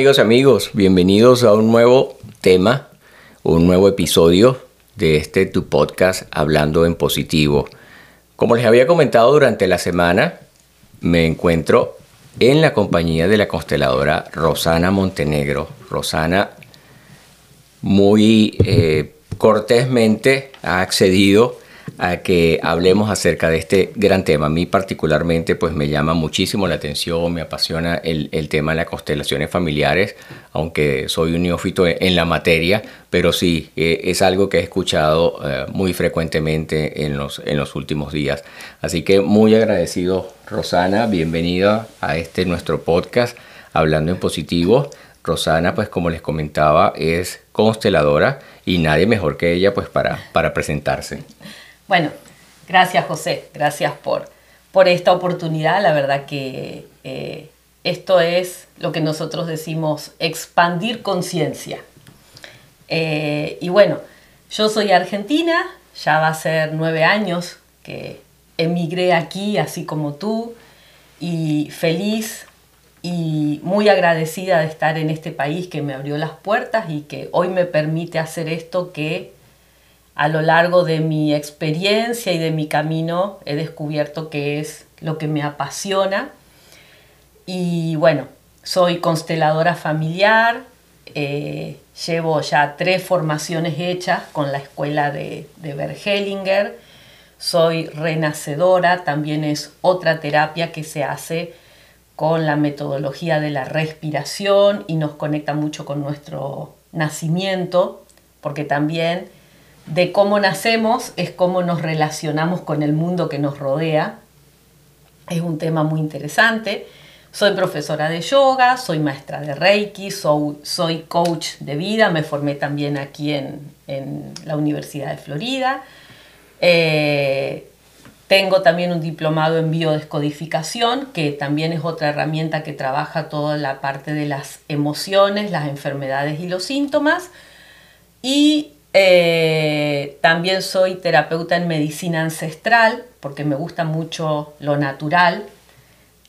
amigos y amigos? Bienvenidos a un nuevo tema, un nuevo episodio de este tu podcast Hablando en Positivo. Como les había comentado durante la semana, me encuentro en la compañía de la consteladora Rosana Montenegro. Rosana muy eh, cortésmente ha accedido a que hablemos acerca de este gran tema. A mí particularmente pues me llama muchísimo la atención, me apasiona el, tema de las constelaciones familiares, aunque soy un neófito en la materia, pero sí, eh, es algo que he escuchado eh, muy frecuentemente en los, en los últimos días. Así que muy agradecido, Rosana, bienvenida a este nuestro podcast, Hablando en Positivo. Rosana, pues como les comentaba, es consteladora y nadie mejor que ella pues para, para presentarse. Bueno, gracias José, gracias por, por esta oportunidad. La verdad que eh, esto es lo que nosotros decimos expandir conciencia. Eh, y bueno, yo soy argentina, ya va a ser nueve años que emigré aquí, así como tú, y feliz y muy agradecida de estar en este país que me abrió las puertas y que hoy me permite hacer esto que a lo largo de mi experiencia y de mi camino he descubierto que es lo que me apasiona. Y bueno, soy consteladora familiar, eh, llevo ya tres formaciones hechas con la escuela de, de Bergelinger, soy renacedora, también es otra terapia que se hace con la metodología de la respiración y nos conecta mucho con nuestro nacimiento, porque también de cómo nacemos es cómo nos relacionamos con el mundo que nos rodea. Es un tema muy interesante. Soy profesora de yoga, soy maestra de Reiki, soy, coach de vida, me formé también aquí en, la Universidad de Florida. Eh, tengo también un diplomado en biodescodificación, que también es otra herramienta que trabaja toda la parte de las emociones, las enfermedades y los síntomas. Y eh, también soy terapeuta en medicina ancestral porque me gusta mucho lo natural.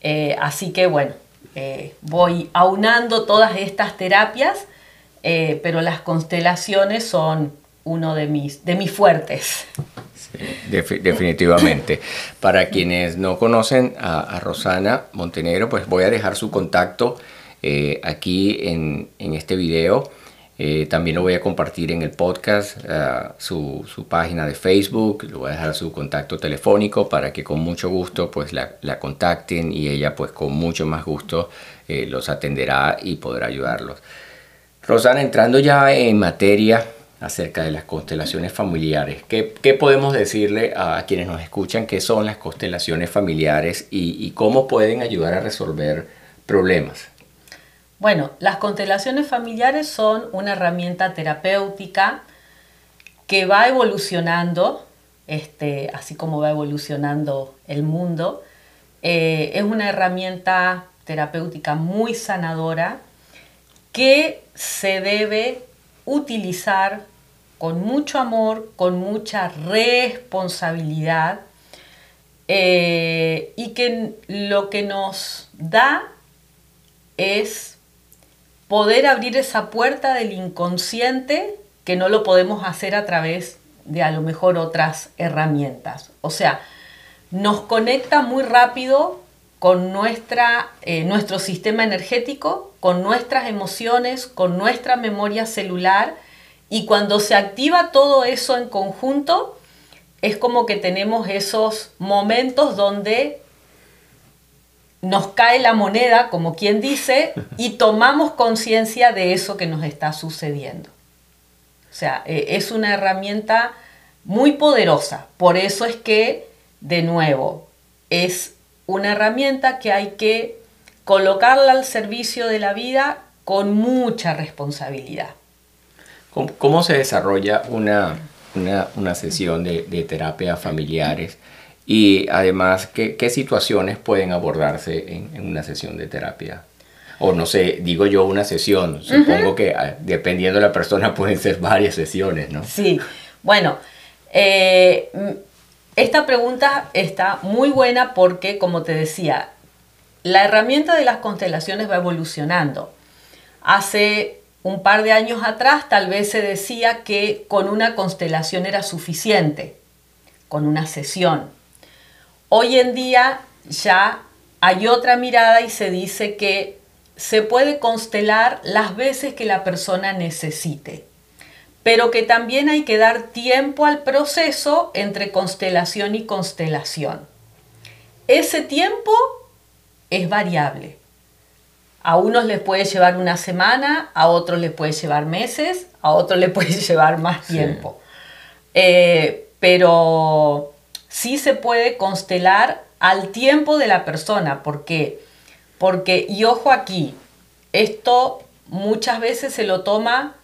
Eh, así que bueno, eh, voy aunando todas estas terapias, pero las constelaciones son uno de mis, de mis fuertes. definitivamente. Para quienes no conocen a, Rosana Montenegro, pues voy a dejar su contacto aquí en, en este video. Eh, también lo voy a compartir en el podcast, eh, su, página de Facebook, le voy a dejar su contacto telefónico para que con mucho gusto pues la, contacten y ella pues con mucho más gusto eh, los atenderá y podrá ayudarlos. Rosana, entrando ya en materia acerca de las constelaciones familiares, ¿qué, podemos decirle a quienes nos escuchan qué son las constelaciones familiares y cómo pueden ayudar a resolver problemas? Bueno, las constelaciones familiares son una herramienta terapéutica que va evolucionando, este, así como va evolucionando el mundo. Eh, es una herramienta terapéutica muy sanadora que se debe utilizar con mucho amor, con mucha responsabilidad eh, y que lo que nos da es poder abrir esa puerta del inconsciente que no lo podemos hacer a través de a lo mejor otras herramientas. O sea, nos conecta muy rápido con nuestra, eh, nuestro sistema energético, con nuestras emociones, con nuestra memoria celular y cuando se activa todo eso en conjunto, es como que tenemos esos momentos donde nos cae la moneda, como quien dice, y tomamos conciencia de eso que nos está sucediendo. O sea, eh, es una herramienta muy poderosa. Por eso es que, de nuevo, es una herramienta que hay que colocarla al servicio de la vida con mucha responsabilidad. ¿Cómo, se desarrolla una, sesión de, de terapia familiares? Y además, ¿qué, qué situaciones pueden abordarse en, en, una sesión de terapia? O no sé, digo yo una sesión, supongo que ah, dependiendo de la persona pueden ser varias sesiones, ¿no? Sí, bueno, eh, esta pregunta está muy buena porque, como te decía, la herramienta de las constelaciones va evolucionando. Hace un par de años atrás tal vez se decía que con una constelación era suficiente, con una sesión. Hoy en día ya hay otra mirada y se dice que se puede constelar las veces que la persona necesite, pero que también hay que dar tiempo al proceso entre constelación y constelación. Ese tiempo es variable. A unos les puede llevar una semana, a otros les puede llevar meses, a otros les puede llevar más tiempo. Eh, pero sí se puede constelar al tiempo de la persona, porque porque, y ojo aquí, esto muchas veces se lo toma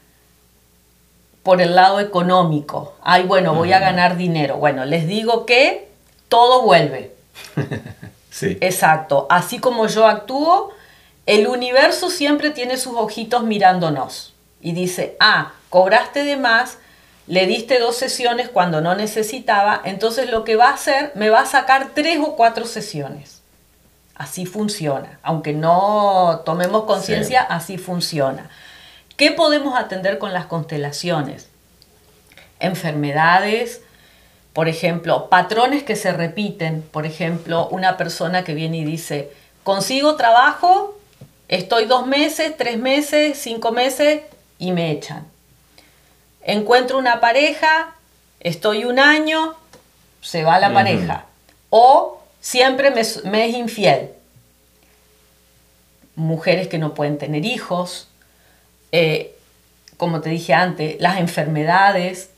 por el lado económico. Ay, bueno, voy a ganar dinero. Bueno, les digo que todo vuelve. sí. Exacto. Así como yo actúo, el universo siempre tiene sus ojitos mirándonos y dice, ah, cobraste de más, le diste dos sesiones cuando no necesitaba, entonces lo que va a hacer, me va a sacar tres o cuatro sesiones. Así funciona. Aunque no tomemos conciencia, así funciona. ¿Qué podemos atender con las constelaciones? Enfermedades, por ejemplo, patrones que se repiten. Por ejemplo, una persona que viene y dice, consigo trabajo, estoy dos meses, tres meses, cinco meses y me echan. Encuentro una pareja, estoy un año, se va la pareja. O siempre me, es infiel. Mujeres que no pueden tener hijos, eh, como te dije antes, las enfermedades,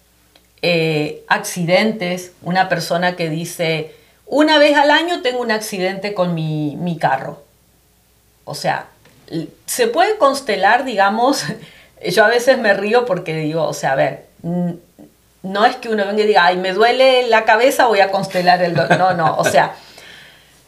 eh, accidentes, una persona que dice, una vez al año tengo un accidente con mi, mi carro. O sea, se puede constelar, digamos, yo a veces me río porque digo, o sea, a ver, no es que uno venga y diga, ay, me duele la cabeza, voy a constelar el dolor. No, no, o sea,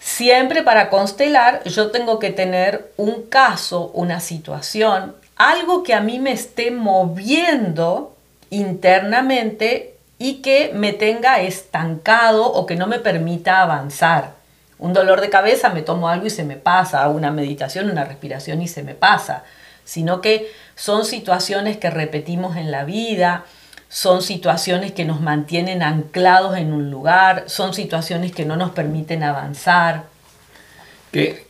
Siempre para constelar yo tengo que tener un caso, una situación, algo que a mí me esté moviendo internamente y que me tenga estancado o que no me permita avanzar. Un dolor de cabeza me tomo algo y se me pasa, una meditación, una respiración y se me pasa, sino que son situaciones que repetimos en la vida, son situaciones que nos mantienen anclados en un lugar, son situaciones que no nos permiten avanzar. Que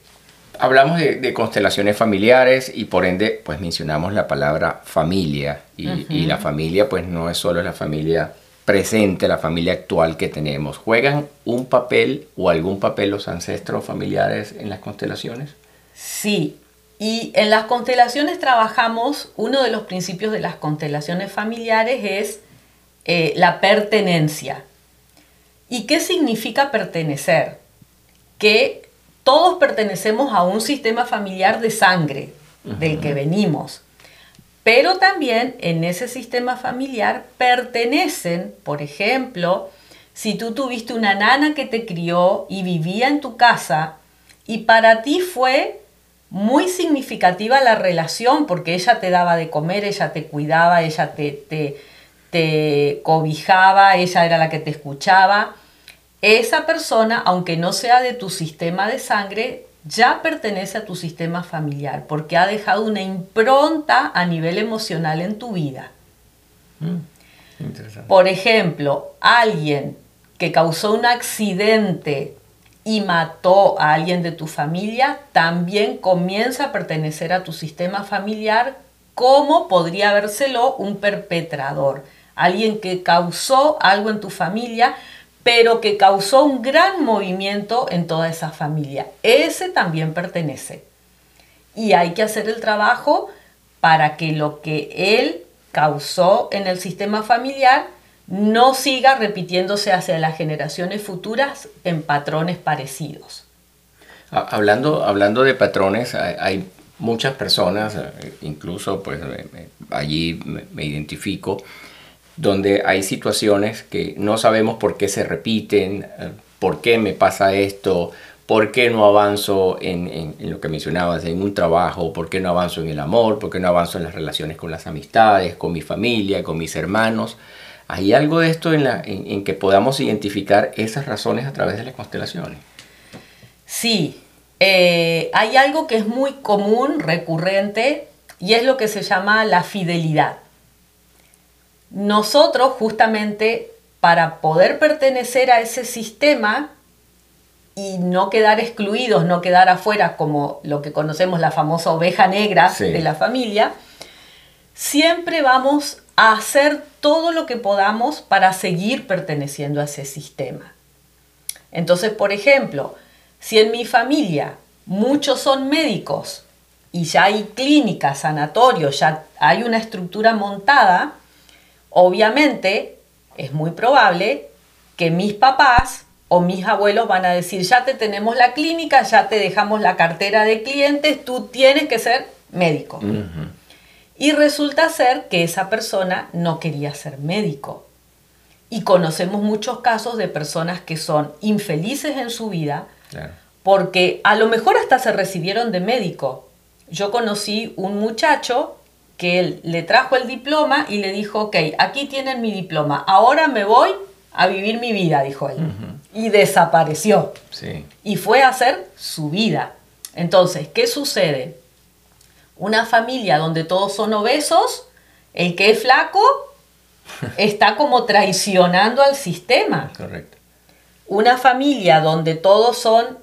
hablamos de, constelaciones familiares y por ende pues mencionamos la palabra familia y, la familia pues no es solo la familia presente, la familia actual que tenemos. ¿Juegan un papel o algún papel los ancestros familiares en las constelaciones? Sí, y en las constelaciones trabajamos, uno de los principios de las constelaciones familiares es eh, la pertenencia. ¿Y qué significa pertenecer? Que todos pertenecemos a un sistema familiar de sangre del que venimos. Pero también en ese sistema familiar pertenecen, por ejemplo, si tú tuviste una nana que te crió y vivía en tu casa y para ti fue muy significativa la relación porque ella te daba de comer, ella te cuidaba, ella te, te, te cobijaba, ella era la que te escuchaba. Esa persona, aunque no sea de tu sistema de sangre, ya pertenece a tu sistema familiar porque ha dejado una impronta a nivel emocional en tu vida. Mm, Por ejemplo, alguien que causó un accidente y mató a alguien de tu familia, también comienza a pertenecer a tu sistema familiar como podría habérselo un perpetrador, alguien que causó algo en tu familia, pero que causó un gran movimiento en toda esa familia. Ese también pertenece. Y hay que hacer el trabajo para que lo que él causó en el sistema familiar no siga repitiéndose hacia las generaciones futuras en patrones parecidos. Hablando, hablando de patrones, hay muchas personas, eh, incluso pues allí me identifico, donde hay situaciones que no sabemos por qué se repiten, eh, por qué me pasa esto, por qué no avanzo en, lo que mencionabas, en un trabajo, por qué no avanzo en el amor, por qué no avanzo en las relaciones con las amistades, con mi familia, con mis hermanos. ¿Hay algo de esto en, la, en, que podamos identificar esas razones a través de las constelaciones? Sí, eh, hay algo que es muy común, recurrente, y es lo que se llama la fidelidad. Nosotros justamente para poder pertenecer a ese sistema y no quedar excluidos, no quedar afuera como lo que conocemos la famosa oveja negra de la familia, siempre vamos hacer todo lo que podamos para seguir perteneciendo a ese sistema. Entonces, por ejemplo, si en mi familia muchos son médicos y ya hay clínicas, sanatorios, ya hay una estructura montada, obviamente es muy probable que mis papás o mis abuelos van a decir, ya te tenemos la clínica, ya te dejamos la cartera de clientes, tú tienes que ser médico. Y resulta ser que esa persona no quería ser médico. Y conocemos muchos casos de personas que son infelices en su vida porque a lo mejor hasta se recibieron de médico. Yo conocí un muchacho que él le trajo el diploma y le dijo, ok, aquí tienen mi diploma, ahora me voy a vivir mi vida, dijo él. Y desapareció. Y fue a hacer su vida. Entonces, ¿qué sucede? Una familia donde todos son obesos, el que es flaco está como traicionando al sistema. Correcto. Una familia donde todos son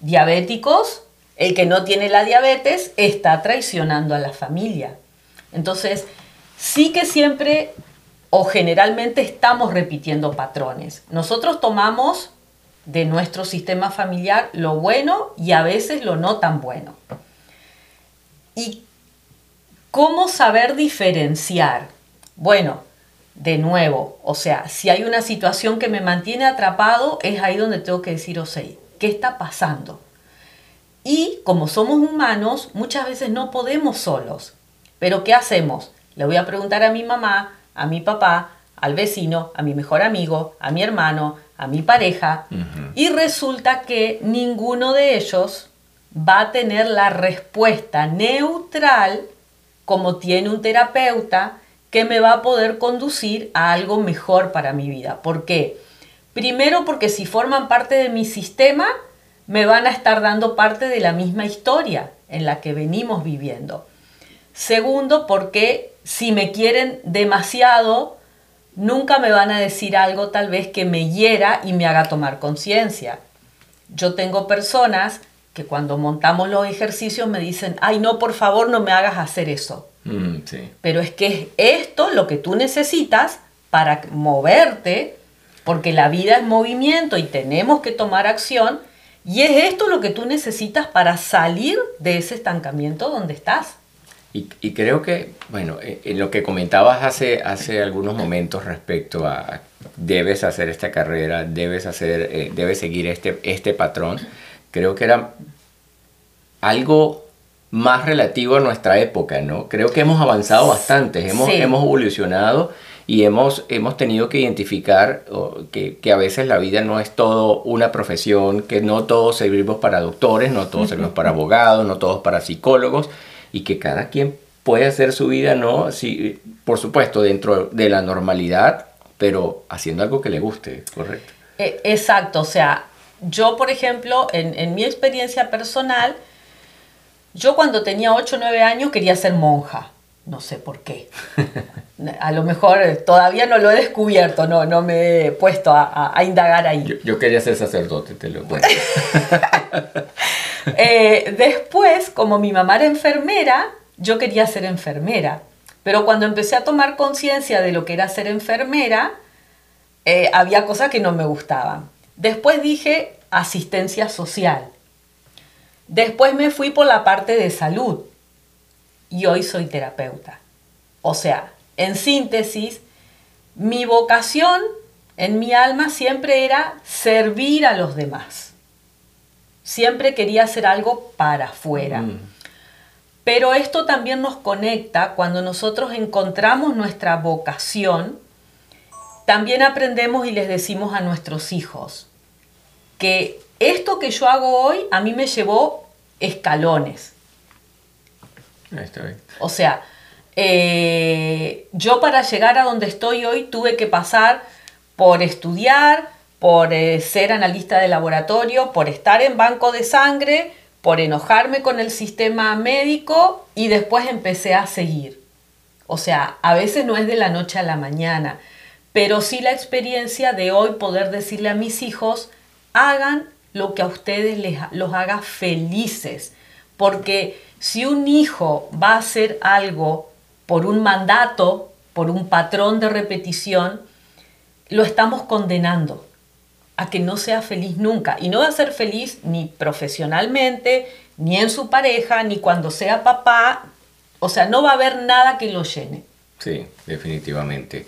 diabéticos, el que no tiene la diabetes está traicionando a la familia. Entonces, sí que siempre o generalmente estamos repitiendo patrones. Nosotros tomamos de nuestro sistema familiar lo bueno y a veces lo no tan bueno. ¿Y cómo saber diferenciar? Bueno, de nuevo, o sea, si hay una situación que me mantiene atrapado, es ahí donde tengo que decir, o sea, ¿qué está pasando? Y como somos humanos, muchas veces no podemos solos. Pero ¿qué hacemos? Le voy a preguntar a mi mamá, a mi papá, al vecino, a mi mejor amigo, a mi hermano, a mi pareja. Y resulta que ninguno de ellos va a tener la respuesta neutral como tiene un terapeuta que me va a poder conducir a algo mejor para mi vida. ¿Por qué? Primero porque si forman parte de mi sistema, me van a estar dando parte de la misma historia en la que venimos viviendo. Segundo, porque si me quieren demasiado, nunca me van a decir algo tal vez que me hiera y me haga tomar conciencia. Yo tengo personas que cuando montamos los ejercicios me dicen, ay no, por favor no me hagas hacer eso. Mm, Pero es que es esto lo que tú necesitas para moverte, porque la vida es movimiento y tenemos que tomar acción y es esto lo que tú necesitas para salir de ese estancamiento donde estás. Y, creo que, bueno, eh, en lo que comentabas hace, hace algunos momentos respecto a debes hacer esta carrera, debes, hacer, eh, debes seguir este, este patrón, creo que era algo más relativo a nuestra época, ¿no? Creo que hemos avanzado bastante, hemos, hemos evolucionado y hemos, hemos tenido que identificar que, que, a veces la vida no es todo una profesión, que no todos servimos para doctores, no todos servimos para abogados, no todos para psicólogos, y que cada quien puede hacer su vida, ¿no? Sí, por supuesto, dentro de la normalidad, pero haciendo algo que le guste, ¿correcto? E, exacto, o sea, yo, por ejemplo, en, en mi experiencia personal, yo cuando tenía 8 o 9 años quería ser monja no sé por qué. A lo mejor todavía no lo he descubierto, no, no me he puesto a, indagar ahí. Yo, quería ser sacerdote, te lo cuento. Eh, después, como mi mamá era enfermera, yo quería ser enfermera. Pero cuando empecé a tomar conciencia de lo que era ser enfermera, eh, había cosas que no me gustaban. Después dije asistencia social. Después me fui por la parte de salud y hoy soy terapeuta. O sea, en síntesis, mi vocación en mi alma siempre era servir a los demás. Siempre quería hacer algo para afuera. Mm. Pero esto también nos conecta cuando nosotros encontramos nuestra vocación. También aprendemos y les decimos a nuestros hijos que esto que yo hago hoy a mí me llevó escalones. O sea, eh, yo para llegar a donde estoy hoy tuve que pasar por estudiar, por eh, ser analista de laboratorio, por estar en banco de sangre, por enojarme con el sistema médico y después empecé a seguir. O sea, a veces no es de la noche a la mañana, pero sí la experiencia de hoy poder decirle a mis hijos, hagan lo que a ustedes les, los haga felices. Porque si un hijo va a hacer algo por un mandato, por un patrón de repetición, lo estamos condenando a que no sea feliz nunca. Y no va a ser feliz ni profesionalmente, ni en su pareja, ni cuando sea papá. O sea, no va a haber nada que lo llene. Sí, definitivamente.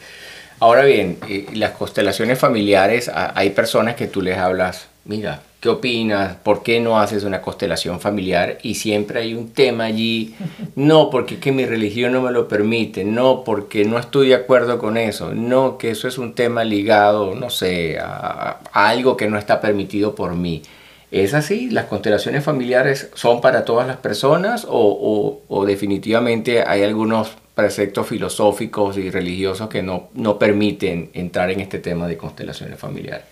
Ahora bien, eh, las constelaciones familiares, hay personas que tú les hablas, mira, ¿Qué opinas? ¿Por qué no haces una constelación familiar? Y siempre hay un tema allí. No, porque que mi religión no me lo permite. No, porque no estoy de acuerdo con eso. No, que eso es un tema ligado, no sé, a, algo que no está permitido por mí. ¿Es así? ¿Las constelaciones familiares son para todas las personas o, o, definitivamente hay algunos preceptos filosóficos y religiosos que no, no permiten entrar en este tema de constelaciones familiares?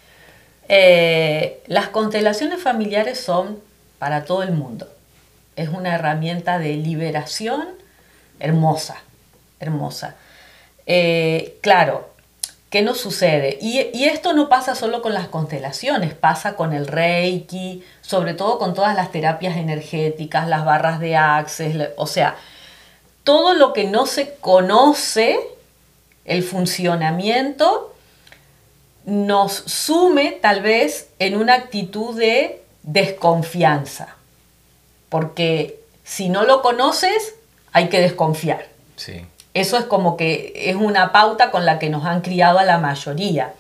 Eh, las constelaciones familiares son para todo el mundo. Es una herramienta de liberación hermosa, hermosa. Eh, claro, ¿qué nos sucede? Y, y, esto no pasa solo con las constelaciones, pasa con el reiki, sobre todo con todas las terapias energéticas, las barras de access, o sea, todo lo que no se conoce, el funcionamiento, nos sume tal vez en una actitud de desconfianza, porque si no lo conoces, hay que desconfiar. Sí. Eso es como que es una pauta con la que nos han criado a la mayoría.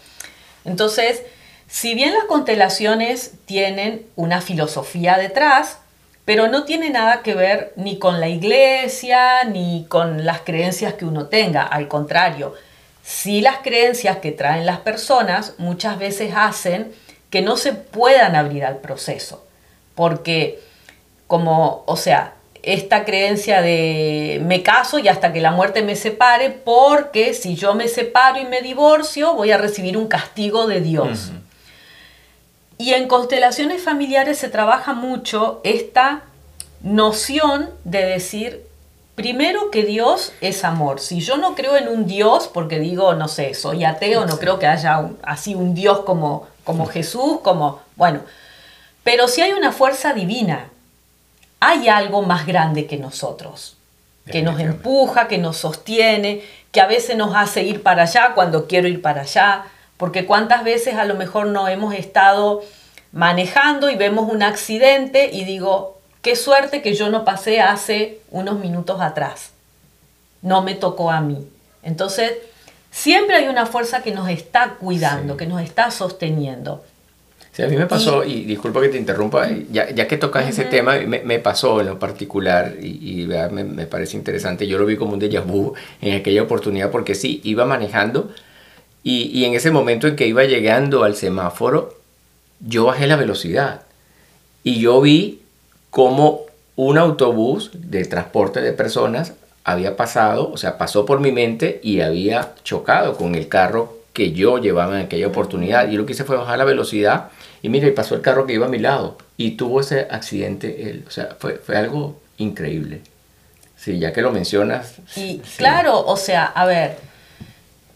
Entonces, si bien las constelaciones tienen una filosofía detrás, pero no tiene nada que ver ni con la iglesia, ni con las creencias que uno tenga, al contrario, si las creencias que traen las personas muchas veces hacen que no se puedan abrir al proceso, porque como, o sea, esta creencia de me caso y hasta que la muerte me separe, porque si yo me separo y me divorcio, voy a recibir un castigo de Dios. Y en constelaciones familiares se trabaja mucho esta noción de decir, Primero que Dios es amor. Si yo no creo en un Dios, porque digo, no sé, soy ateo, no creo que haya así un Dios como, como Jesús, como, bueno, pero si hay una fuerza divina, hay algo más grande que nosotros, que nos empuja, que nos sostiene, que a veces nos hace ir para allá cuando quiero ir para allá, porque cuántas veces a lo mejor no hemos estado manejando y vemos un accidente y digo, Qué suerte que yo no pasé hace unos minutos atrás. No me tocó a mí. Entonces, siempre hay una fuerza que nos está cuidando, que nos está sosteniendo. Sí, a mí me pasó, y, disculpa que te interrumpa, ya, ya que tocas ese tema, me, me, pasó en lo particular y, y me, me, parece interesante. Yo lo vi como un déjà vu en aquella oportunidad porque sí, iba manejando y, y en ese momento en que iba llegando al semáforo, yo bajé la velocidad y yo vi como un autobús de transporte de personas había pasado, o sea, pasó por mi mente y había chocado con el carro que yo llevaba en aquella oportunidad. Y lo que hice fue bajar la velocidad y mira, pasó el carro que iba a mi lado y tuvo ese accidente él. O sea, fue, algo increíble. Sí, ya que lo mencionas. Y claro, o sea, a ver,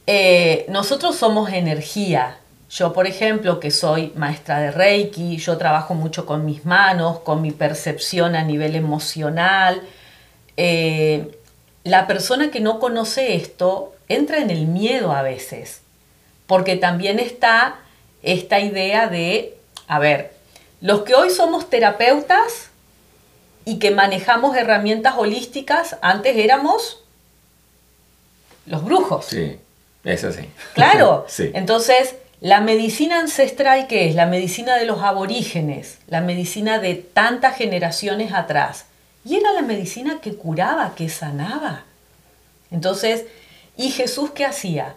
eh, nosotros somos energía yo, por ejemplo, que soy maestra de Reiki, yo trabajo mucho con mis manos, con mi percepción a nivel emocional. Eh, la persona que no conoce esto entra en el miedo a veces, porque también está esta idea de, a ver, los que hoy somos terapeutas y que manejamos herramientas holísticas, antes éramos los brujos. Sí, es así. Claro, sí. entonces la medicina ancestral, ¿qué es? La medicina de los aborígenes, la medicina de tantas generaciones atrás. Y era la medicina que curaba, que sanaba. Entonces, ¿y Jesús qué hacía?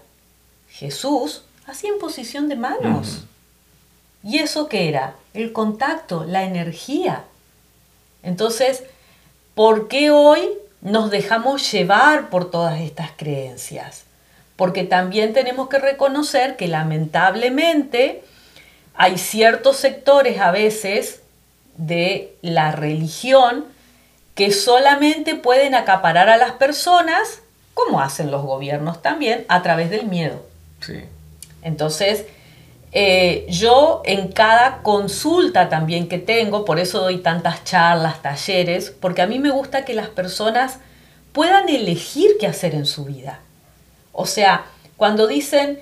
Jesús hacía en posición de manos. ¿Y eso qué era? El contacto, la energía. Entonces, ¿por qué hoy nos dejamos llevar por todas estas creencias? Porque también tenemos que reconocer que lamentablemente hay ciertos sectores a veces de la religión que solamente pueden acaparar a las personas, como hacen los gobiernos también, a través del miedo. Entonces, eh, yo en cada consulta también que tengo, por eso doy tantas charlas, talleres, porque a mí me gusta que las personas puedan elegir qué hacer en su vida. O sea, cuando dicen,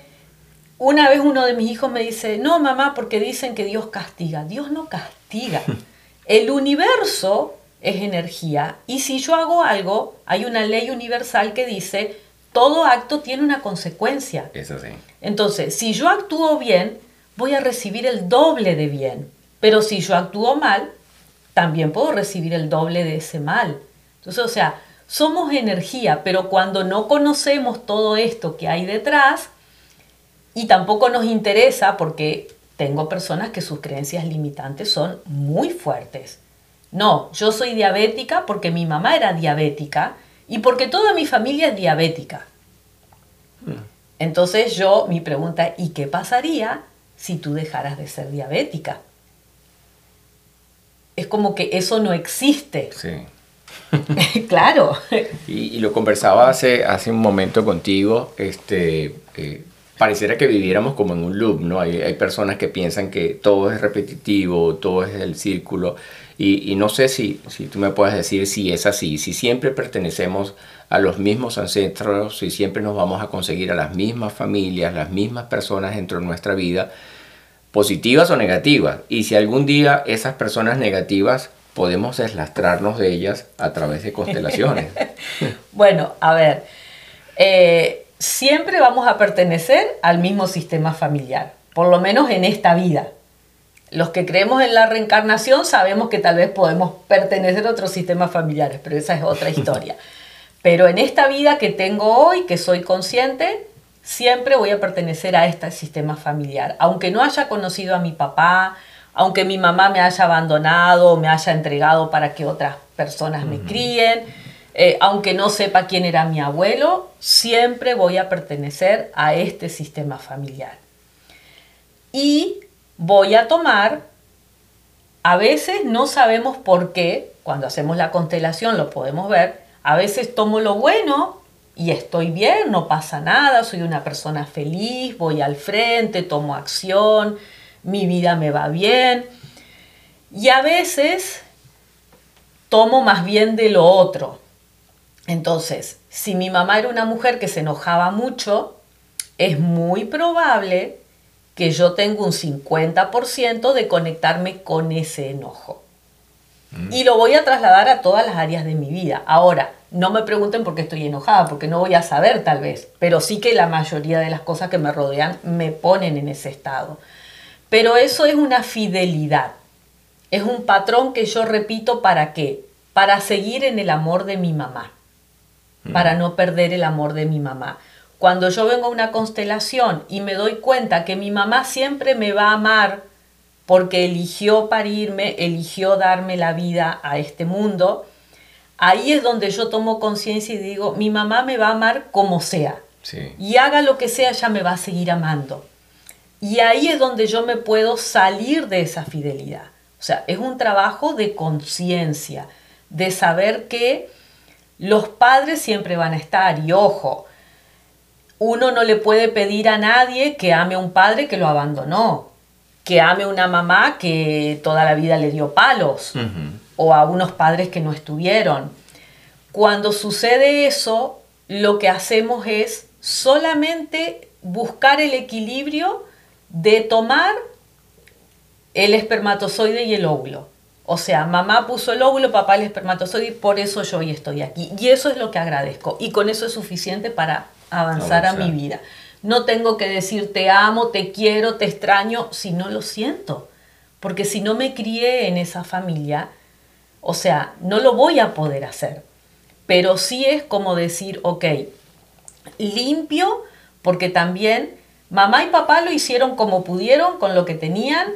una vez uno de mis hijos me dice, no mamá, porque dicen que Dios castiga. Dios no castiga. El universo es energía y si yo hago algo, hay una ley universal que dice, todo acto tiene una consecuencia. Eso sí. Entonces, si yo actúo bien, voy a recibir el doble de bien. Pero si yo actúo mal, también puedo recibir el doble de ese mal. Entonces, o sea, somos energía, pero cuando no conocemos todo esto que hay detrás, y tampoco nos interesa porque tengo personas que sus creencias limitantes son muy fuertes. No, yo soy diabética porque mi mamá era diabética y porque toda mi familia es diabética. Mm. Entonces yo, mi pregunta, ¿y qué pasaría si tú dejaras de ser diabética? Es como que eso no existe. Sí. claro. Y, lo conversaba hace, hace un momento contigo, este, eh, pareciera que viviéramos como en un loop, ¿no? Hay, personas que piensan que todo es repetitivo, todo es el círculo, y, y, no sé si, si tú me puedes decir si es así, si siempre pertenecemos a los mismos ancestros, si siempre nos vamos a conseguir a las mismas familias, las mismas personas dentro de nuestra vida, positivas o negativas, y si algún día esas personas negativas podemos deslastrarnos de ellas a través de constelaciones. bueno, a ver, eh, siempre vamos a pertenecer al mismo sistema familiar, por lo menos en esta vida. Los que creemos en la reencarnación sabemos que tal vez podemos pertenecer a otros sistemas familiares, pero esa es otra historia. Pero en esta vida que tengo hoy, que soy consciente, siempre voy a pertenecer a este sistema familiar. Aunque no haya conocido a mi papá, aunque mi mamá me haya abandonado o me haya entregado para que otras personas me críen, eh, aunque no sepa quién era mi abuelo, siempre voy a pertenecer a este sistema familiar. Y voy a tomar, a veces no sabemos por qué, cuando hacemos la constelación lo podemos ver, a veces tomo lo bueno y estoy bien, no pasa nada, soy una persona feliz, voy al frente, tomo acción, mi vida me va bien. Y a veces tomo más bien de lo otro. Entonces, si mi mamá era una mujer que se enojaba mucho, es muy probable que yo tenga un 50% de conectarme con ese enojo. Mm. Y lo voy a trasladar a todas las áreas de mi vida. Ahora, no me pregunten por qué estoy enojada, porque no voy a saber tal vez, pero sí que la mayoría de las cosas que me rodean me ponen en ese estado. Pero eso es una fidelidad. Es un patrón que yo repito para qué? Para seguir en el amor de mi mamá. Para mm. no perder el amor de mi mamá. Cuando yo vengo a una constelación y me doy cuenta que mi mamá siempre me va a amar porque eligió parirme, eligió darme la vida a este mundo, ahí es donde yo tomo conciencia y digo, mi mamá me va a amar como sea. Y haga lo que sea, ella me va a seguir amando. Y ahí es donde yo me puedo salir de esa fidelidad. O sea, es un trabajo de conciencia, de saber que los padres siempre van a estar. Y ojo, uno no le puede pedir a nadie que ame a un padre que lo abandonó, que ame a una mamá que toda la vida le dio palos, o a unos padres que no estuvieron. Cuando sucede eso, lo que hacemos es solamente buscar el equilibrio de tomar el espermatozoide y el óvulo. O sea, mamá puso el óvulo, papá el espermatozoide, y por eso yo hoy estoy aquí. Y eso es lo que agradezco. Y con eso es suficiente para avanzar, a mi vida. No tengo que decir te amo, te quiero, te extraño, si no lo siento. Porque si no me crié en esa familia, o sea, no lo voy a poder hacer. Pero sí es como decir, ok, limpio, porque también Mamá y papá lo hicieron como pudieron, con lo que tenían,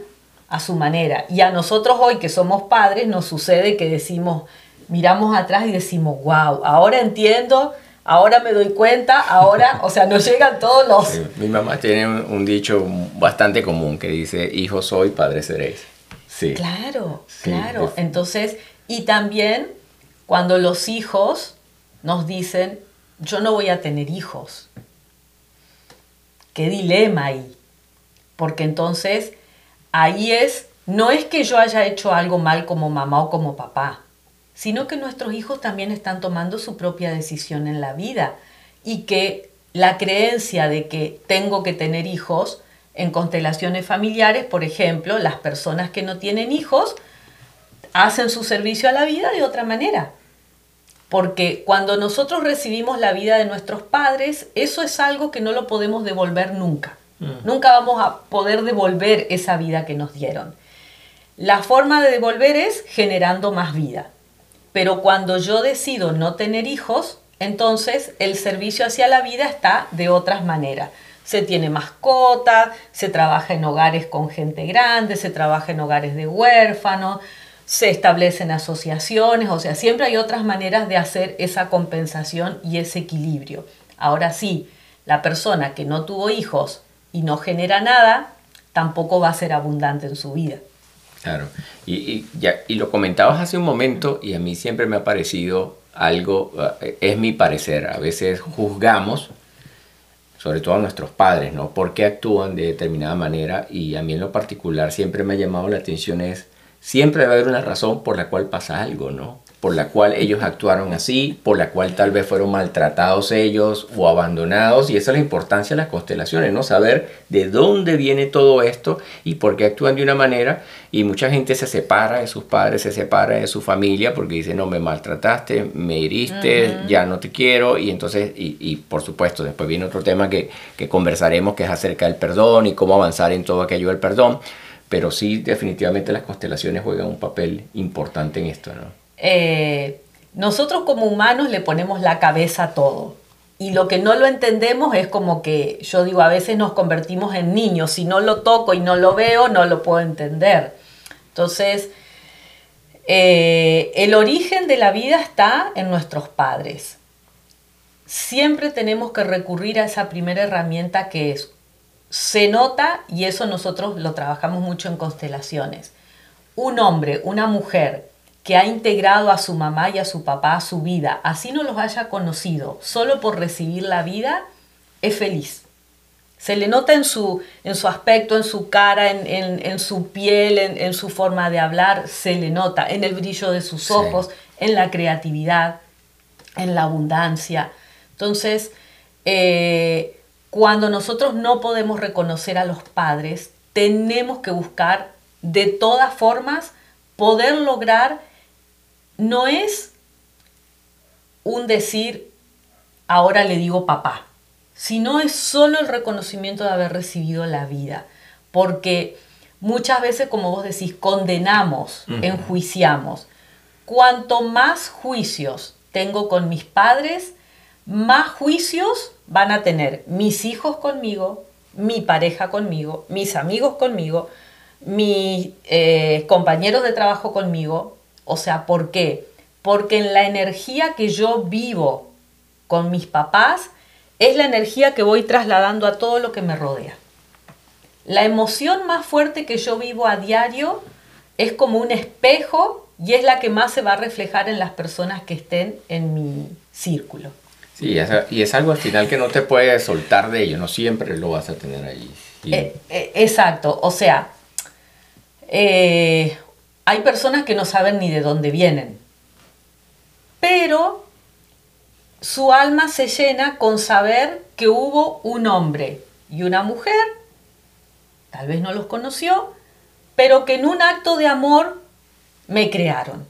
a su manera. Y a nosotros hoy que somos padres nos sucede que decimos, miramos atrás y decimos, wow, ahora entiendo, ahora me doy cuenta, ahora, o sea, nos llegan todos los... mi mamá tiene un dicho bastante común que dice, hijo soy, padre seréis. Sí. Claro, claro. Entonces, y también cuando los hijos nos dicen, yo no voy a tener hijos. Qué dilema ahí. Porque entonces ahí es, no es que yo haya hecho algo mal como mamá o como papá, sino que nuestros hijos también están tomando su propia decisión en la vida y que la creencia de que tengo que tener hijos en constelaciones familiares, por ejemplo, las personas que no tienen hijos hacen su servicio a la vida de otra manera. Porque cuando nosotros recibimos la vida de nuestros padres, eso es algo que no lo podemos devolver nunca. Mm. Nunca vamos a poder devolver esa vida que nos dieron. La forma de devolver es generando más vida. Pero cuando yo decido no tener hijos, entonces el servicio hacia la vida está de otras maneras. Se tiene mascota, se trabaja en hogares con gente grande, se trabaja en hogares de huérfanos, se establecen asociaciones, o sea, siempre hay otras maneras de hacer esa compensación y ese equilibrio. Ahora sí, la persona que no tuvo hijos y no genera nada, tampoco va a ser abundante en su vida. Claro, y, ya, y lo comentabas hace un momento y a mí siempre me ha parecido algo, eh, es mi parecer, a veces juzgamos, sobre todo a nuestros padres, ¿no? ¿Por qué actúan de determinada manera? Y a mí en lo particular siempre me ha llamado la atención es siempre va a haber una razón por la cual pasa algo, ¿no? Por la cual ellos actuaron así, por la cual tal vez fueron maltratados ellos o abandonados. Y esa es la importancia de las constelaciones, ¿no? Saber de dónde viene todo esto y por qué actúan de una manera. Y mucha gente se separa de sus padres, se separa de su familia porque dice, no, me maltrataste, me heriste, ya no te quiero. Y entonces, y, por supuesto, después viene otro tema que, que conversaremos, que es acerca del perdón y cómo avanzar en todo aquello del perdón pero sí definitivamente las constelaciones juegan un papel importante en esto, ¿no? Eh, nosotros como humanos le ponemos la cabeza a todo. Y lo que no lo entendemos es como que yo digo, a veces nos convertimos en niños. Si no lo toco y no lo veo, no lo puedo entender. Entonces, eh, el origen de la vida está en nuestros padres. Siempre tenemos que recurrir a esa primera herramienta que es se nota, y eso nosotros lo trabajamos mucho en constelaciones, un hombre, una mujer que ha integrado a su mamá y a su papá a su vida, así no los haya conocido, solo por recibir la vida, es feliz. Se le nota en su, en su aspecto, en su cara, en, su piel, en, su forma de hablar, se le nota, en el brillo de sus ojos, en la creatividad, en la abundancia. Entonces, eh, cuando nosotros no podemos reconocer a los padres, tenemos que buscar de todas formas poder lograr, no es un decir, ahora le digo papá, sino es solo el reconocimiento de haber recibido la vida, porque muchas veces, como vos decís, condenamos, enjuiciamos. Cuanto más juicios tengo con mis padres, más juicios van a tener mis hijos conmigo, mi pareja conmigo, mis amigos conmigo, mis eh, compañeros de trabajo conmigo. O sea, ¿por qué? Porque en la energía que yo vivo con mis papás es la energía que voy trasladando a todo lo que me rodea. La emoción más fuerte que yo vivo a diario es como un espejo y es la que más se va a reflejar en las personas que estén en mi círculo. Sí, y es algo al final que no te puedes soltar de ello, no siempre lo vas a tener ahí. Eh, eh, exacto, o sea, eh, hay personas que no saben ni de dónde vienen, pero su alma se llena con saber que hubo un hombre y una mujer, tal vez no los conoció, pero que en un acto de amor me crearon.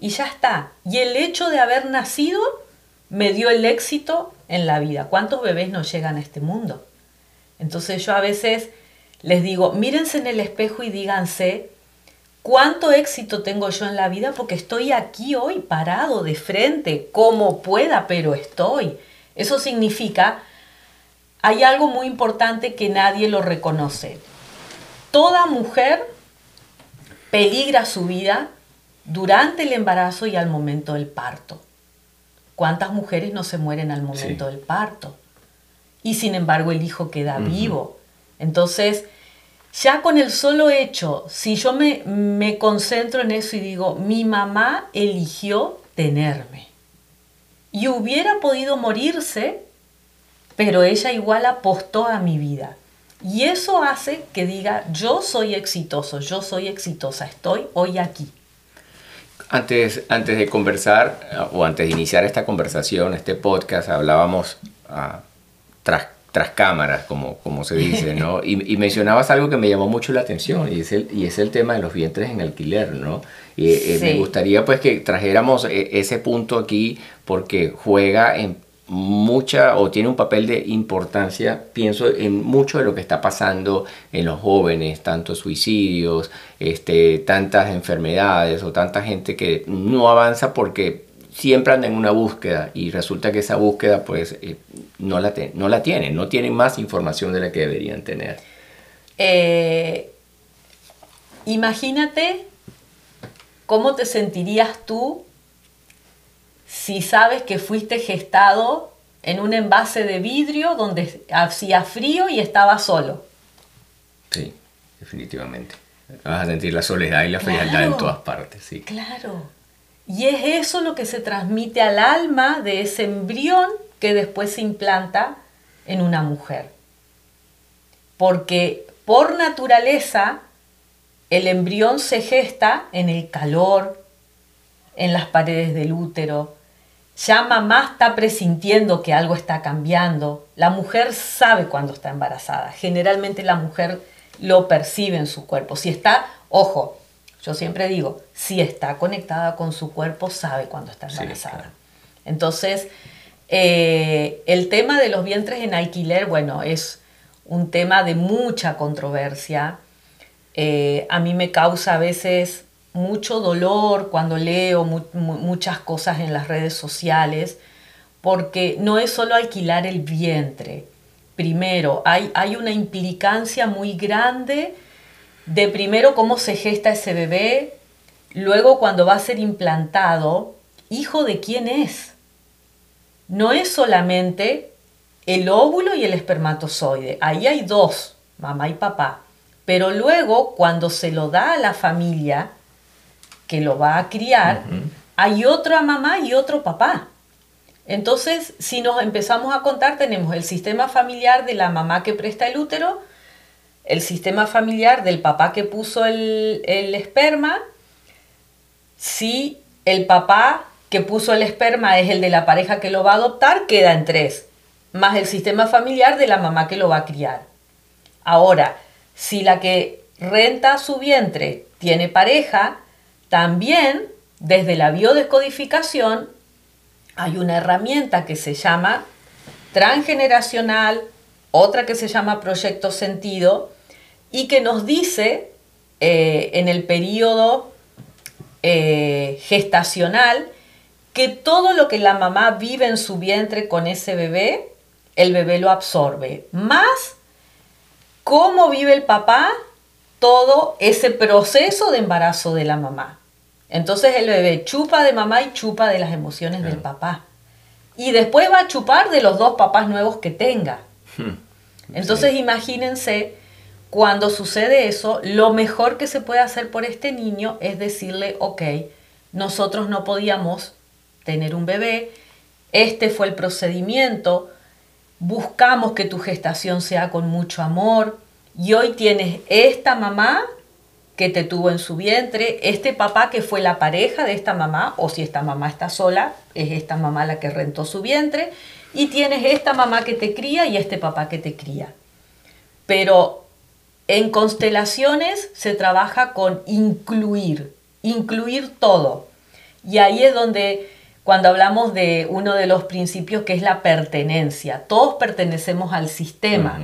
Y ya está. Y el hecho de haber nacido me dio el éxito en la vida. ¿Cuántos bebés nos llegan a este mundo? Entonces yo a veces les digo, mírense en el espejo y díganse, ¿cuánto éxito tengo yo en la vida? Porque estoy aquí hoy parado de frente, como pueda, pero estoy. Eso significa, hay algo muy importante que nadie lo reconoce. Toda mujer peligra su vida durante el embarazo y al momento del parto. ¿Cuántas mujeres no se mueren al momento del parto? Y sin embargo el hijo queda vivo. Entonces, Ya con el solo hecho, si yo me, me concentro en eso y digo, mi mamá eligió tenerme y hubiera podido morirse, pero ella igual apostó a mi vida. Y eso hace que diga, yo soy exitoso, yo soy exitosa, estoy hoy aquí. Antes, antes de conversar o antes de iniciar esta conversación, este podcast, hablábamos ah, tras, tras cámaras, como, como se dice, ¿no? Y, mencionabas algo que me llamó mucho la atención y es el, y es el tema de los vientres en alquiler, ¿no? Y eh, me gustaría pues que trajéramos eh, ese punto aquí porque juega en mucha o tiene un papel de importancia, pienso en mucho de lo que está pasando en los jóvenes, tantos suicidios, este, tantas enfermedades o tanta gente que no avanza porque siempre andan en una búsqueda y resulta que esa búsqueda pues eh, no, la no la tienen, no tienen más información de la que deberían tener. Eh, imagínate cómo te sentirías tú si sabes que fuiste gestado en un envase de vidrio donde hacía frío y estaba solo. Sí, definitivamente. Vas a sentir la soledad y la frialdad en todas partes, sí. Claro. Y es eso lo que se transmite al alma de ese embrión que después se implanta en una mujer. Porque por naturaleza el embrión se gesta en el calor, en las paredes del útero, ya mamá está presintiendo que algo está cambiando. La mujer sabe cuando está embarazada. Generalmente la mujer lo percibe en su cuerpo. Si está, ojo, yo siempre digo, si está conectada con su cuerpo, sabe cuando está embarazada. Entonces, eh, el tema de los vientres en alquiler, bueno, es un tema de mucha controversia. Eh, a mí me causa a veces mucho dolor cuando leo muchas cosas en las redes sociales, porque no es solo alquilar el vientre. Primero, hay, hay una implicancia muy grande de primero cómo se gesta ese bebé, luego cuando va a ser implantado, hijo de quién es. No es solamente el óvulo y el espermatozoide, ahí hay dos, mamá y papá. Pero luego, cuando se lo da a la familia, que lo va a criar, hay otra mamá y otro papá. Entonces, si nos empezamos a contar, tenemos el sistema familiar de la mamá que presta el útero, el sistema familiar del papá que puso el, el esperma, si el papá que puso el esperma es el de la pareja que lo va a adoptar, queda en tres, más el sistema familiar de la mamá que lo va a criar. Ahora, si la que renta su vientre tiene pareja, también, desde la biodescodificación, hay una herramienta que se llama transgeneracional, otra que se llama proyecto sentido, y que nos dice eh, en el periodo eh, gestacional que todo lo que la mamá vive en su vientre con ese bebé, el bebé lo absorbe. Más cómo vive el papá todo ese proceso de embarazo de la mamá. Entonces el bebé chupa de mamá y chupa de las emociones del papá. Y después va a chupar de los dos papás nuevos que tenga. Hmm. Entonces imagínense, cuando sucede eso, lo mejor que se puede hacer por este niño es decirle, ok, nosotros no podíamos tener un bebé, este fue el procedimiento, buscamos que tu gestación sea con mucho amor y hoy tienes esta mamá que te tuvo en su vientre, este papá que fue la pareja de esta mamá, o si esta mamá está sola, es esta mamá la que rentó su vientre, y tienes esta mamá que te cría y este papá que te cría. Pero en constelaciones se trabaja con incluir, incluir todo. Y ahí es donde, cuando hablamos de uno de los principios que es la pertenencia, todos pertenecemos al sistema,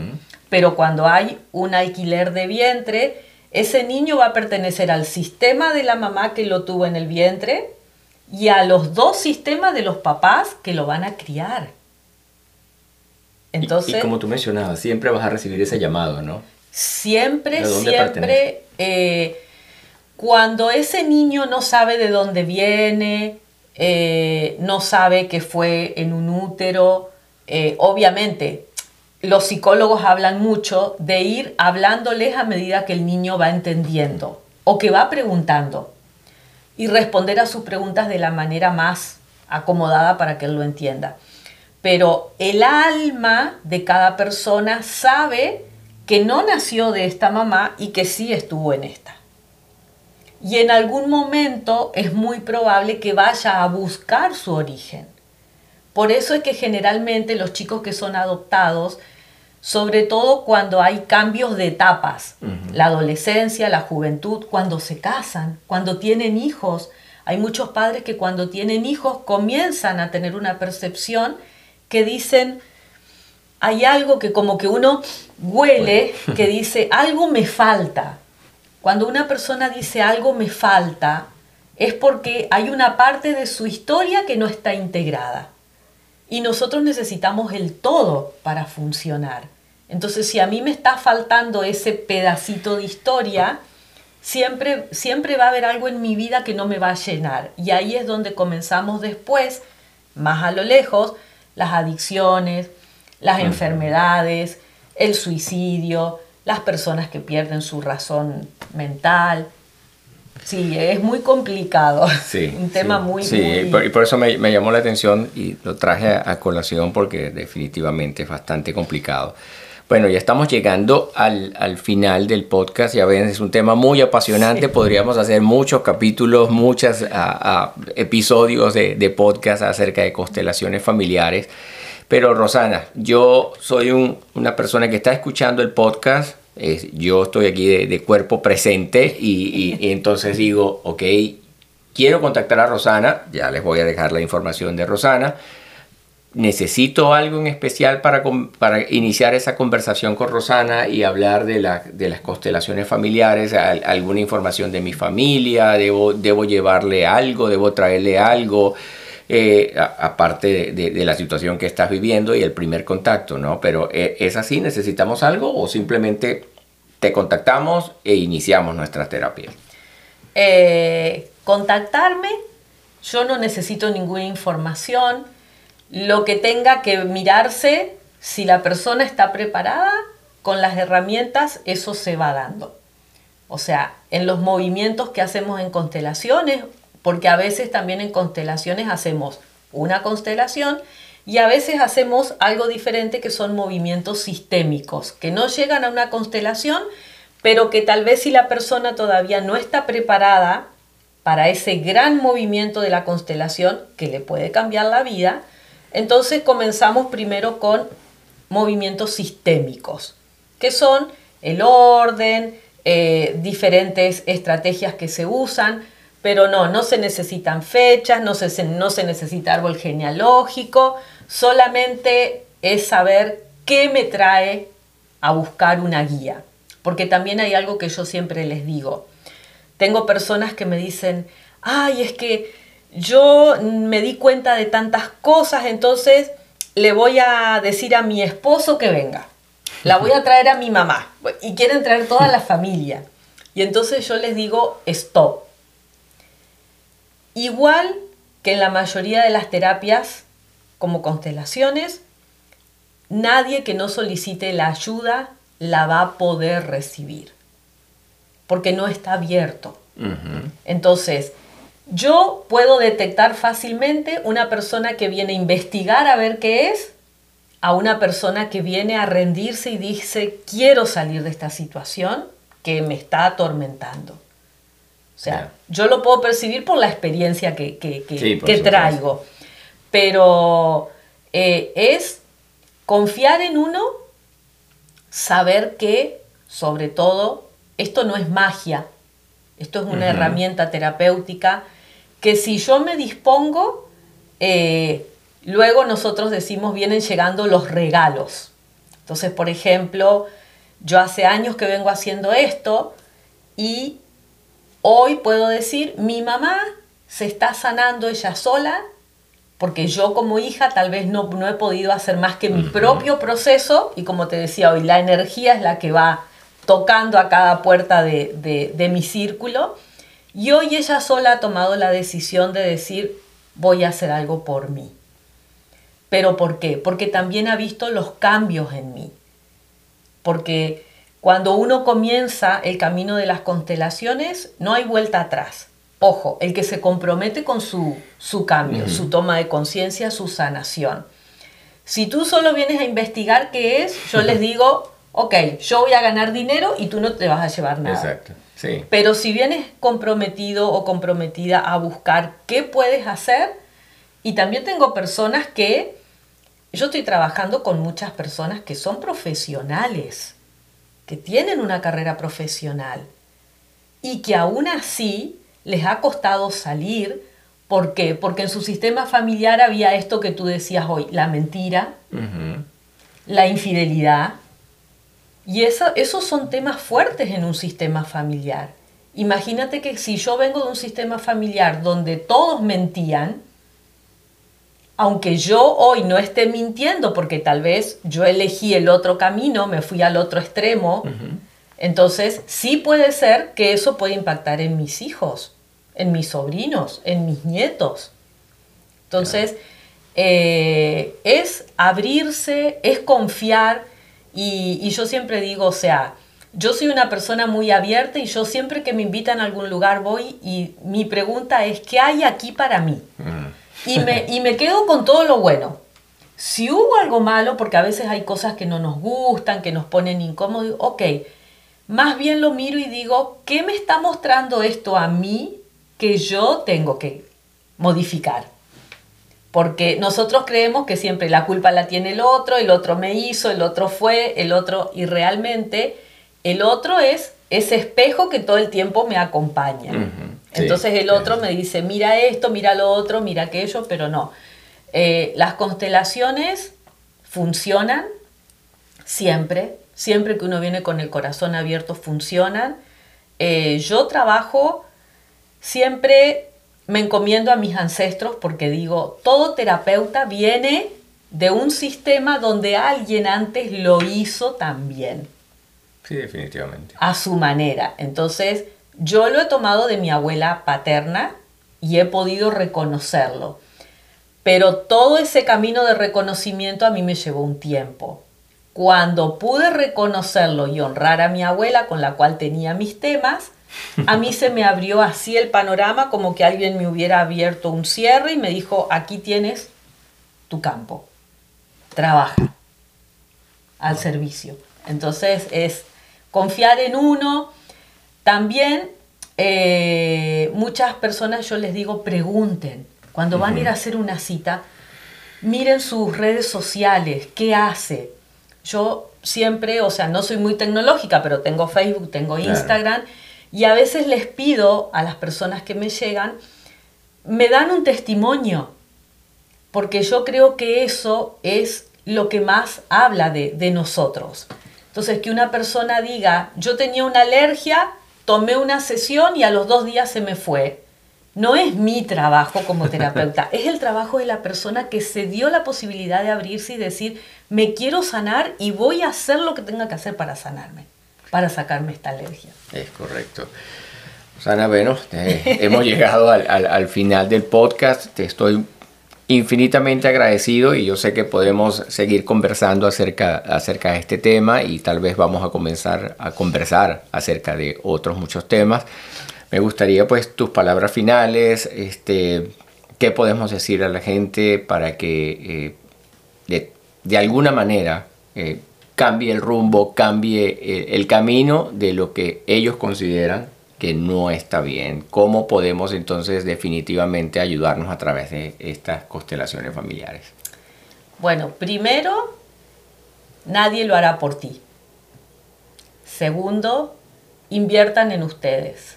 pero cuando hay un alquiler de vientre, ese niño va a pertenecer al sistema de la mamá que lo tuvo en el vientre y a los dos sistemas de los papás que lo van a criar. Entonces, y, como tú mencionabas, siempre vas a recibir ese llamado, ¿no? Siempre, siempre, eh, cuando ese niño no sabe de dónde viene, eh, no sabe que fue en un útero, eh, obviamente los psicólogos hablan mucho de ir hablándoles a medida que el niño va entendiendo o que va preguntando y responder a sus preguntas de la manera más acomodada para que él lo entienda. Pero el alma de cada persona sabe que no nació de esta mamá y que sí estuvo en esta. Y en algún momento es muy probable que vaya a buscar su origen. Por eso es que generalmente los chicos que son adoptados, sobre todo cuando hay cambios de etapas, la adolescencia, la juventud, cuando se casan, cuando tienen hijos, hay muchos padres que cuando tienen hijos comienzan a tener una percepción que dicen, hay algo que como que uno huele, que dice, algo me falta. Cuando una persona dice algo me falta, es porque hay una parte de su historia que no está integrada. Y nosotros necesitamos el todo para funcionar. Entonces, si a mí me está faltando ese pedacito de historia, siempre, siempre va a haber algo en mi vida que no me va a llenar. Y ahí es donde comenzamos después, más a lo lejos, las adicciones, las enfermedades, el suicidio, las personas que pierden su razón mental, Sí, es muy complicado. Sí, un tema muy... Sí, y por eso me, llamó la atención y lo traje a, colación porque definitivamente es bastante complicado. Bueno, ya estamos llegando al, final del podcast. Ya ven, es un tema muy apasionante. Podríamos hacer muchos capítulos, muchos episodios de, de, podcast acerca de constelaciones familiares. Pero Rosana, yo soy una persona que está escuchando el podcast yo estoy aquí de, cuerpo presente y, entonces digo, ok, quiero contactar a Rosana, ya les voy a dejar la información de Rosana. Necesito algo en especial para, para iniciar esa conversación con Rosana y hablar de, de las constelaciones familiares, alguna información de mi familia, debo, debo llevarle algo, debo traerle algo. Eh, aparte de, la situación que estás viviendo y el primer contacto, ¿no? Pero eh, ¿es así? ¿Necesitamos algo o simplemente te contactamos e iniciamos nuestra terapia? Eh, contactarme, yo no necesito ninguna información, lo que tenga que mirarse, si la persona está preparada, con las herramientas eso se va dando. O sea, en los movimientos que hacemos en constelaciones porque a veces también en constelaciones hacemos una constelación y a veces hacemos algo diferente que son movimientos sistémicos, que no llegan a una constelación, pero que tal vez si la persona todavía no está preparada para ese gran movimiento de la constelación que le puede cambiar la vida, entonces comenzamos primero con movimientos sistémicos, que son el orden, eh, diferentes estrategias que se usan, pero no, no se necesitan fechas, no se, no se necesita árbol genealógico, solamente es saber qué me trae a buscar una guía. Porque también hay algo que yo siempre les digo. Tengo personas que me dicen, ay, es que yo me di cuenta de tantas cosas, entonces le voy a decir a mi esposo que venga. La voy a traer a mi mamá. Y quieren traer toda la familia. Y entonces yo les digo, stop Igual que en la mayoría de las terapias, como constelaciones, nadie que no solicite la ayuda la va a poder recibir, porque no está abierto. Entonces, yo puedo detectar fácilmente una persona que viene a investigar a ver qué es, a una persona que viene a rendirse y dice, quiero salir de esta situación que me está atormentando. O sea, yo lo puedo percibir por la experiencia que, que, traigo. Pero eh, es confiar en uno, saber que, sobre todo, esto no es magia, esto es una herramienta terapéutica que si yo me dispongo, eh, luego nosotros decimos vienen llegando los regalos. Entonces, por ejemplo, yo hace años que vengo haciendo esto y Hoy puedo decir, mi mamá se está sanando ella sola, porque yo como hija tal vez no, no he podido hacer más que mi propio proceso, y como te decía hoy, la energía es la que va tocando a cada puerta de, de mi círculo, y hoy ella sola ha tomado la decisión de decir, voy a hacer algo por mí. ¿Pero por qué? Porque también ha visto los cambios en mí. Porque cuando uno comienza el camino de las constelaciones, no hay vuelta atrás. Ojo, el que se compromete con su, su cambio, su toma de conciencia, su sanación. Si tú solo vienes a investigar qué es, yo les digo, ok, yo voy a ganar dinero y tú no te vas a llevar nada. Exacto. Sí. Pero si vienes comprometido o comprometida a buscar qué puedes hacer, y también tengo personas que, yo estoy trabajando con muchas personas que son profesionales, que tienen una carrera profesional y que aún así les ha costado salir. ¿Por qué? Porque en su sistema familiar había esto que tú decías hoy, la mentira, la infidelidad. Y eso, esos son temas fuertes en un sistema familiar. Imagínate que si yo vengo de un sistema familiar donde todos mentían, aunque yo hoy no esté mintiendo porque tal vez yo elegí el otro camino, me fui al otro extremo, entonces sí puede ser que eso pueda impactar en mis hijos en mis sobrinos, en mis nietos. Entonces, eh, es abrirse, es confiar y, yo siempre digo, o sea, yo soy una persona muy abierta y yo siempre que me invitan a algún lugar voy y mi pregunta es, ¿qué hay aquí para mí? Mm. Y, me, y me quedo con todo lo bueno. Si hubo algo malo, porque a veces hay cosas que no nos gustan, que nos ponen incómodos, ok, más bien lo miro y digo, ¿qué me está mostrando esto a mí que yo tengo que modificar. Porque nosotros creemos que siempre la culpa la tiene el otro, el otro me hizo, el otro fue, el otro, y realmente el otro es ese espejo que todo el tiempo me acompaña. Entonces el otro me dice, mira esto, mira lo otro, mira aquello, pero no. Eh, las constelaciones funcionan siempre, siempre que uno viene con el corazón abierto, funcionan. Eh, yo trabajo Siempre me encomiendo a mis ancestros porque digo, todo terapeuta viene de un sistema donde alguien antes lo hizo también. Sí, definitivamente. A su manera. Entonces, yo lo he tomado de mi abuela paterna y he podido reconocerlo. Pero todo ese camino de reconocimiento a mí me llevó un tiempo. Cuando pude reconocerlo y honrar a mi abuela con la cual tenía mis temas, a mí se me abrió así el panorama como que alguien me hubiera abierto un cierre y me dijo, aquí tienes tu campo, trabaja al servicio. Entonces es confiar en uno. También eh, muchas personas yo les digo, pregunten. Cuando van a ir a hacer una cita, miren sus redes sociales, qué hace. Yo siempre, o sea, no soy muy tecnológica, pero tengo Facebook, tengo Instagram. Y a veces les pido a las personas que me llegan, me dan un testimonio, porque yo creo que eso es lo que más habla de, nosotros. Entonces, que una persona diga, yo tenía una alergia, tomé una sesión y a los dos días se me fue. No es mi trabajo como terapeuta, es el trabajo de la persona que se dio la posibilidad de abrirse y decir, me quiero sanar y voy a hacer lo que tenga que hacer para sanarme para sacarme esta alergia. Es correcto. Sana, bueno, hemos llegado al, final del podcast. Te estoy infinitamente agradecido y yo sé que podemos seguir conversando acerca, acerca de este tema y tal vez vamos a comenzar a conversar acerca de otros muchos temas. Me gustaría pues tus palabras finales, este, qué podemos decir a la gente para que eh, de, alguna manera eh, cambie el rumbo, cambie el, camino de lo que ellos consideran que no está bien. ¿Cómo podemos entonces definitivamente ayudarnos a través de estas constelaciones familiares? Bueno, primero, nadie lo hará por ti. Segundo, inviertan en ustedes.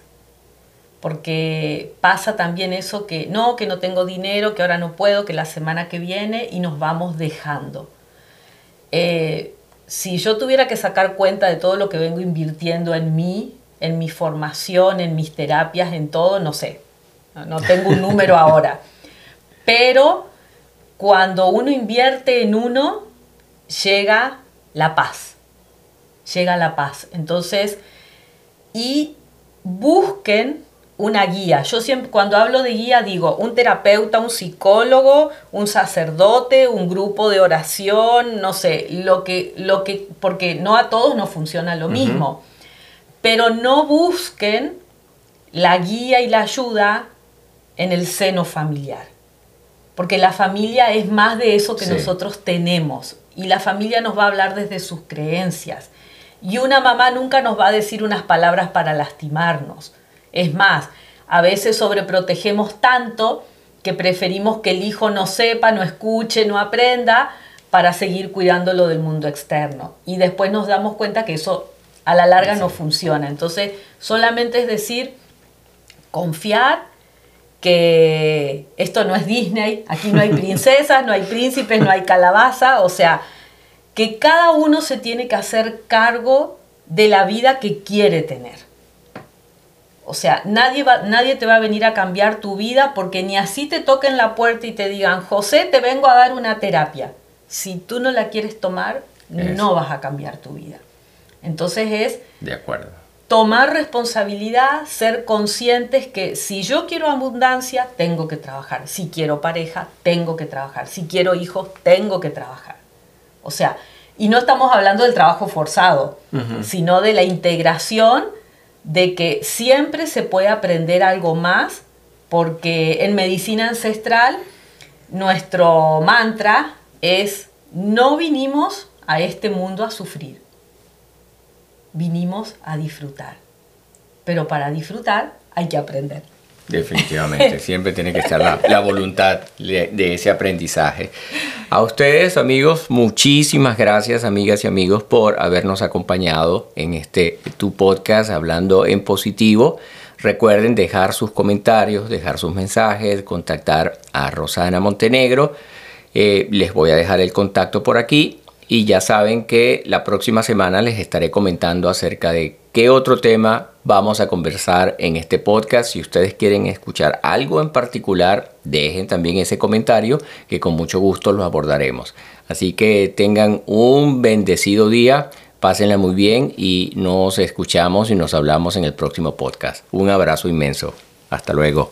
Porque pasa también eso que no, que no tengo dinero, que ahora no puedo, que la semana que viene y nos vamos dejando. Eh, si yo tuviera que sacar cuenta de todo lo que vengo invirtiendo en mí, en mi formación, en mis terapias, en todo, no sé, no tengo un número ahora. Pero cuando uno invierte en uno, llega la paz, llega la paz. Entonces, y busquen una guía. Yo siempre, cuando hablo de guía, digo un terapeuta, un psicólogo, un sacerdote, un grupo de oración, no sé, lo que, lo que, porque no a todos nos funciona lo mismo. Pero no busquen la guía y la ayuda en el seno familiar. Porque la familia es más de eso que nosotros tenemos. Y la familia nos va a hablar desde sus creencias. Y una mamá nunca nos va a decir unas palabras para lastimarnos. Es más, a veces sobreprotegemos tanto que preferimos que el hijo no sepa, no escuche, no aprenda para seguir cuidándolo del mundo externo. Y después nos damos cuenta que eso a la larga no funciona. Entonces, solamente es decir, confiar que esto no es Disney, aquí no hay princesas, no hay príncipes, no hay calabaza, o sea, que cada uno se tiene que hacer cargo de la vida que quiere tener. O sea, nadie, va, nadie te va a venir a cambiar tu vida porque ni así te toquen la puerta y te digan, José, te vengo a dar una terapia. Si tú no la quieres tomar, no vas a cambiar tu vida. Entonces es... De acuerdo. Tomar responsabilidad, ser conscientes que si yo quiero abundancia, tengo que trabajar. Si quiero pareja, tengo que trabajar. Si quiero hijos, tengo que trabajar. O sea, y no estamos hablando del trabajo forzado, sino de la integración de que siempre se puede aprender algo más, porque en medicina ancestral nuestro mantra es no vinimos a este mundo a sufrir, vinimos a disfrutar. Pero para disfrutar hay que aprender. Definitivamente, siempre tiene que estar la, voluntad de, ese aprendizaje. A ustedes, amigos, muchísimas gracias, amigas y amigos, por habernos acompañado en este tu podcast hablando en positivo. Recuerden dejar sus comentarios, dejar sus mensajes, contactar a Rosana Montenegro. Eh, les voy a dejar el contacto por aquí y ya saben que la próxima semana les estaré comentando acerca de qué otro tema vamos a conversar en este podcast. Si ustedes quieren escuchar algo en particular, dejen también ese comentario que con mucho gusto lo abordaremos. Así que tengan un bendecido día, pásenla muy bien y nos escuchamos y nos hablamos en el próximo podcast. Un abrazo inmenso. Hasta luego.